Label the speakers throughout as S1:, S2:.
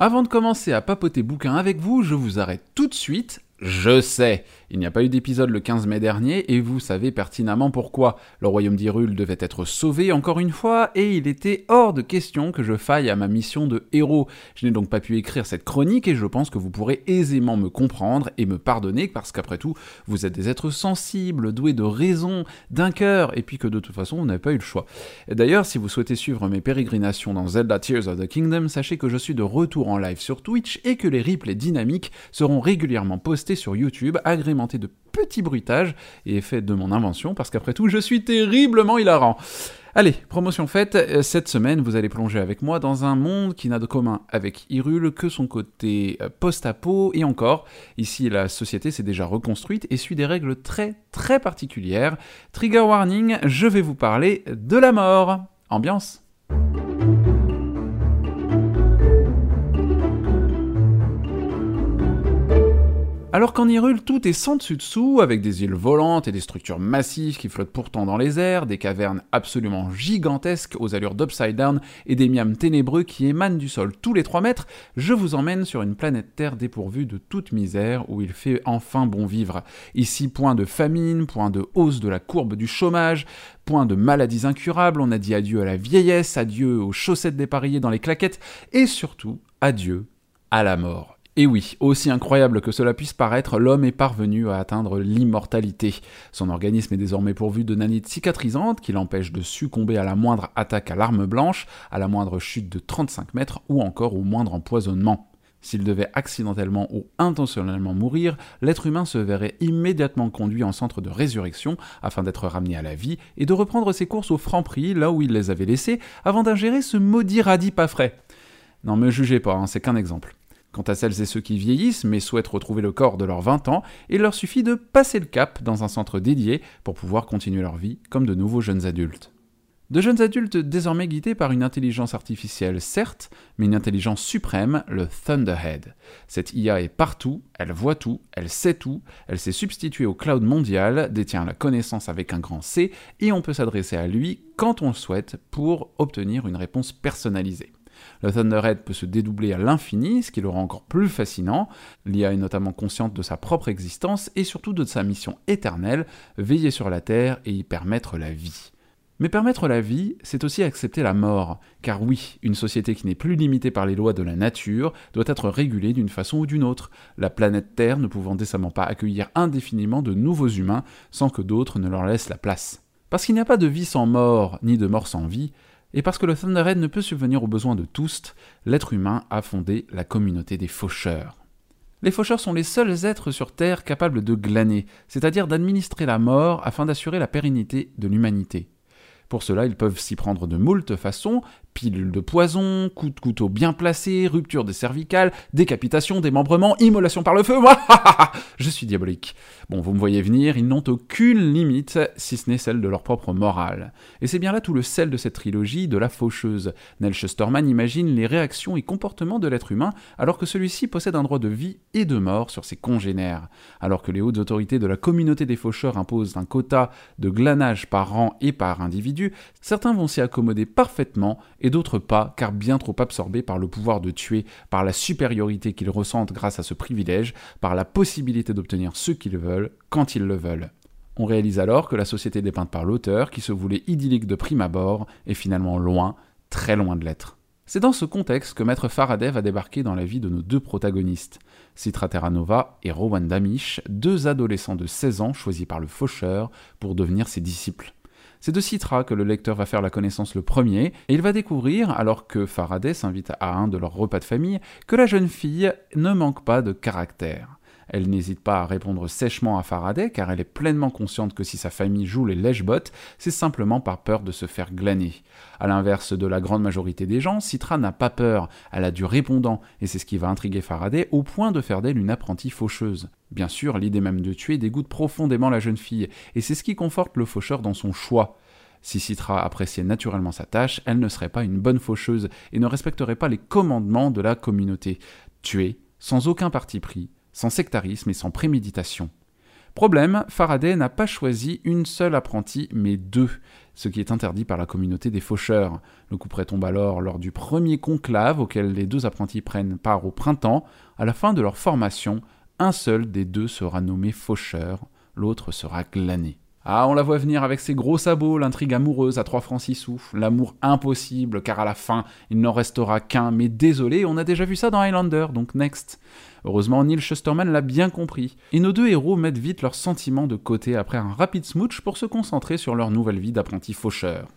S1: Avant de commencer à papoter bouquin avec vous, je vous arrête tout de suite je sais, il n'y a pas eu d'épisode le 15 mai dernier, et vous savez pertinemment pourquoi. Le royaume d'Hyrule devait être sauvé encore une fois, et il était hors de question que je faille à ma mission de héros. Je n'ai donc pas pu écrire cette chronique, et je pense que vous pourrez aisément me comprendre et me pardonner, parce qu'après tout, vous êtes des êtres sensibles, doués de raison, d'un cœur, et puis que de toute façon, on n'avait pas eu le choix. D'ailleurs, si vous souhaitez suivre mes pérégrinations dans Zelda Tears of the Kingdom, sachez que je suis de retour en live sur Twitch, et que les replays dynamiques seront régulièrement postés sur YouTube, agrémenté de petits bruitages et effets de mon invention, parce qu'après tout, je suis terriblement hilarant. Allez, promotion faite, euh, cette semaine vous allez plonger avec moi dans un monde qui n'a de commun avec Hyrule que son côté euh, post-apo, et encore, ici la société s'est déjà reconstruite et suit des règles très très particulières. Trigger warning, je vais vous parler de la mort. Ambiance Alors qu'en Hyrule, tout est sans dessus-dessous, avec des îles volantes et des structures massives qui flottent pourtant dans les airs, des cavernes absolument gigantesques aux allures d'upside down et des miams ténébreux qui émanent du sol tous les 3 mètres, je vous emmène sur une planète Terre dépourvue de toute misère où il fait enfin bon vivre. Ici, point de famine, point de hausse de la courbe du chômage, point de maladies incurables, on a dit adieu à la vieillesse, adieu aux chaussettes dépareillées dans les claquettes, et surtout, adieu à la mort. Et oui, aussi incroyable que cela puisse paraître, l'homme est parvenu à atteindre l'immortalité. Son organisme est désormais pourvu de nanites cicatrisantes qui l'empêchent de succomber à la moindre attaque à l'arme blanche, à la moindre chute de 35 mètres ou encore au moindre empoisonnement. S'il devait accidentellement ou intentionnellement mourir, l'être humain se verrait immédiatement conduit en centre de résurrection afin d'être ramené à la vie et de reprendre ses courses au franc prix là où il les avait laissées avant d'ingérer ce maudit radis pas frais. Non, me jugez pas, hein, c'est qu'un exemple. Quant à celles et ceux qui vieillissent mais souhaitent retrouver le corps de leurs 20 ans, il leur suffit de passer le cap dans un centre dédié pour pouvoir continuer leur vie comme de nouveaux jeunes adultes. De jeunes adultes désormais guidés par une intelligence artificielle, certes, mais une intelligence suprême, le Thunderhead. Cette IA est partout, elle voit tout, elle sait tout, elle s'est substituée au cloud mondial, détient la connaissance avec un grand C, et on peut s'adresser à lui quand on le souhaite pour obtenir une réponse personnalisée. Le Thunderhead peut se dédoubler à l'infini, ce qui le rend encore plus fascinant. L'IA est notamment consciente de sa propre existence et surtout de sa mission éternelle, veiller sur la Terre et y permettre la vie. Mais permettre la vie, c'est aussi accepter la mort, car oui, une société qui n'est plus limitée par les lois de la nature doit être régulée d'une façon ou d'une autre, la planète Terre ne pouvant décemment pas accueillir indéfiniment de nouveaux humains sans que d'autres ne leur laissent la place. Parce qu'il n'y a pas de vie sans mort, ni de mort sans vie, et parce que le Thunderhead ne peut subvenir aux besoins de tous, l'être humain a fondé la communauté des faucheurs. Les faucheurs sont les seuls êtres sur Terre capables de glaner, c'est-à-dire d'administrer la mort afin d'assurer la pérennité de l'humanité. Pour cela, ils peuvent s'y prendre de moult façons, pilules de poison, coups de couteau bien placés, rupture des cervicales, décapitation, démembrement, immolation par le feu. Je suis diabolique. Bon, vous me voyez venir, ils n'ont aucune limite, si ce n'est celle de leur propre morale. Et c'est bien là tout le sel de cette trilogie de la faucheuse. Nell Shusterman imagine les réactions et comportements de l'être humain alors que celui-ci possède un droit de vie et de mort sur ses congénères. Alors que les hautes autorités de la communauté des faucheurs imposent un quota de glanage par rang et par individu, certains vont s'y accommoder parfaitement et et d'autres pas, car bien trop absorbés par le pouvoir de tuer, par la supériorité qu'ils ressentent grâce à ce privilège, par la possibilité d'obtenir ce qu'ils veulent, quand ils le veulent. On réalise alors que la société dépeinte par l'auteur, qui se voulait idyllique de prime abord, est finalement loin, très loin de l'être. C'est dans ce contexte que Maître Faraday va débarquer dans la vie de nos deux protagonistes, Citra Terranova et Rowan Damish, deux adolescents de 16 ans choisis par le faucheur pour devenir ses disciples. C'est de Citra que le lecteur va faire la connaissance le premier, et il va découvrir, alors que Faraday s'invite à un de leurs repas de famille, que la jeune fille ne manque pas de caractère. Elle n'hésite pas à répondre sèchement à Faraday car elle est pleinement consciente que si sa famille joue les lèche-bottes, c'est simplement par peur de se faire glaner. A l'inverse de la grande majorité des gens, Citra n'a pas peur, elle a du répondant, et c'est ce qui va intriguer Faraday au point de faire d'elle une apprentie faucheuse. Bien sûr, l'idée même de tuer dégoûte profondément la jeune fille, et c'est ce qui conforte le faucheur dans son choix. Si Citra appréciait naturellement sa tâche, elle ne serait pas une bonne faucheuse et ne respecterait pas les commandements de la communauté. Tuer, sans aucun parti pris, sans sectarisme et sans préméditation. Problème, Faraday n'a pas choisi une seule apprentie, mais deux, ce qui est interdit par la communauté des faucheurs. Le coup près tombe alors lors du premier conclave auquel les deux apprentis prennent part au printemps. À la fin de leur formation, un seul des deux sera nommé faucheur, l'autre sera glané. Ah, on la voit venir avec ses gros sabots, l'intrigue amoureuse à trois francs six sous, l'amour impossible, car à la fin, il n'en restera qu'un, mais désolé, on a déjà vu ça dans Highlander, donc next. Heureusement, Neil Schusterman l'a bien compris, et nos deux héros mettent vite leurs sentiments de côté après un rapide smooch pour se concentrer sur leur nouvelle vie d'apprenti faucheur.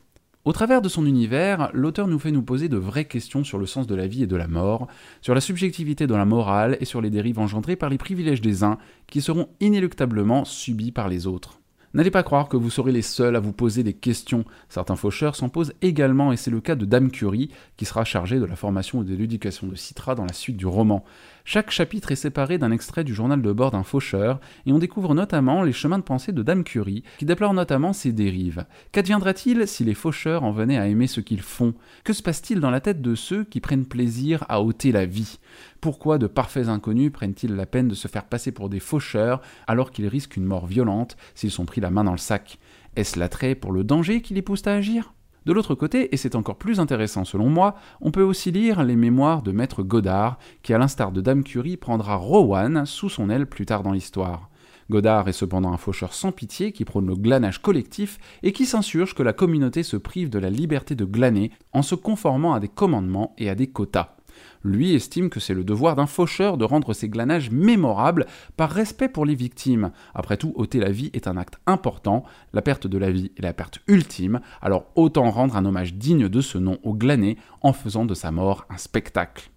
S1: Au travers de son univers, l'auteur nous fait nous poser de vraies questions sur le sens de la vie et de la mort, sur la subjectivité de la morale et sur les dérives engendrées par les privilèges des uns qui seront inéluctablement subis par les autres. N'allez pas croire que vous serez les seuls à vous poser des questions. Certains faucheurs s'en posent également, et c'est le cas de Dame Curie, qui sera chargée de la formation et de l'éducation de Citra dans la suite du roman. Chaque chapitre est séparé d'un extrait du journal de bord d'un faucheur, et on découvre notamment les chemins de pensée de Dame Curie, qui déplore notamment ses dérives. Qu'adviendra-t-il si les faucheurs en venaient à aimer ce qu'ils font? Que se passe-t-il dans la tête de ceux qui prennent plaisir à ôter la vie? Pourquoi de parfaits inconnus prennent-ils la peine de se faire passer pour des faucheurs alors qu'ils risquent une mort violente s'ils sont pris la main dans le sac Est-ce l'attrait pour le danger qui les pousse à agir? De l'autre côté, et c'est encore plus intéressant selon moi, on peut aussi lire les mémoires de Maître Godard, qui à l'instar de Dame Curie prendra Rowan sous son aile plus tard dans l'histoire. Godard est cependant un faucheur sans pitié qui prône le glanage collectif et qui s'insurge que la communauté se prive de la liberté de glaner en se conformant à des commandements et à des quotas. Lui estime que c'est le devoir d'un faucheur de rendre ses glanages mémorables par respect pour les victimes. Après tout, ôter la vie est un acte important, la perte de la vie est la perte ultime, alors autant rendre un hommage digne de ce nom au glané en faisant de sa mort un spectacle.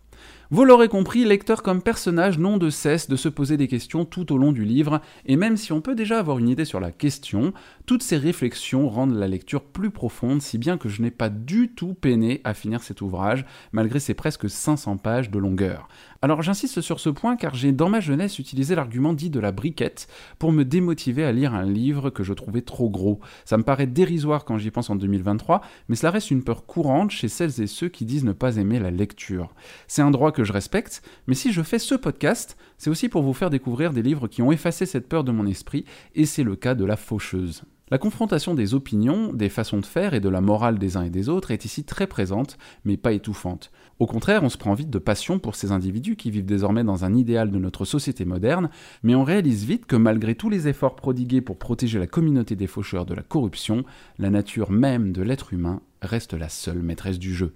S1: Vous l'aurez compris, lecteur comme personnage n'ont de cesse de se poser des questions tout au long du livre, et même si on peut déjà avoir une idée sur la question, toutes ces réflexions rendent la lecture plus profonde, si bien que je n'ai pas du tout peiné à finir cet ouvrage, malgré ses presque 500 pages de longueur. Alors j'insiste sur ce point car j'ai dans ma jeunesse utilisé l'argument dit de la briquette pour me démotiver à lire un livre que je trouvais trop gros. Ça me paraît dérisoire quand j'y pense en 2023, mais cela reste une peur courante chez celles et ceux qui disent ne pas aimer la lecture. C'est un droit que je respecte, mais si je fais ce podcast, c'est aussi pour vous faire découvrir des livres qui ont effacé cette peur de mon esprit, et c'est le cas de La Faucheuse. La confrontation des opinions, des façons de faire et de la morale des uns et des autres est ici très présente, mais pas étouffante. Au contraire, on se prend vite de passion pour ces individus qui vivent désormais dans un idéal de notre société moderne, mais on réalise vite que malgré tous les efforts prodigués pour protéger la communauté des faucheurs de la corruption, la nature même de l'être humain reste la seule maîtresse du jeu.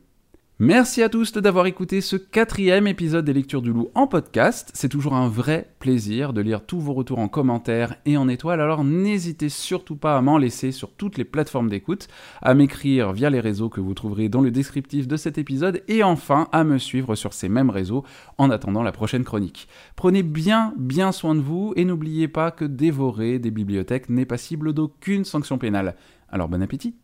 S1: Merci à tous d'avoir écouté ce quatrième épisode des Lectures du Loup en podcast. C'est toujours un vrai plaisir de lire tous vos retours en commentaire et en étoiles, alors n'hésitez surtout pas à m'en laisser sur toutes les plateformes d'écoute, à m'écrire via les réseaux que vous trouverez dans le descriptif de cet épisode et enfin à me suivre sur ces mêmes réseaux en attendant la prochaine chronique. Prenez bien bien soin de vous et n'oubliez pas que dévorer des bibliothèques n'est passible d'aucune sanction pénale. Alors bon appétit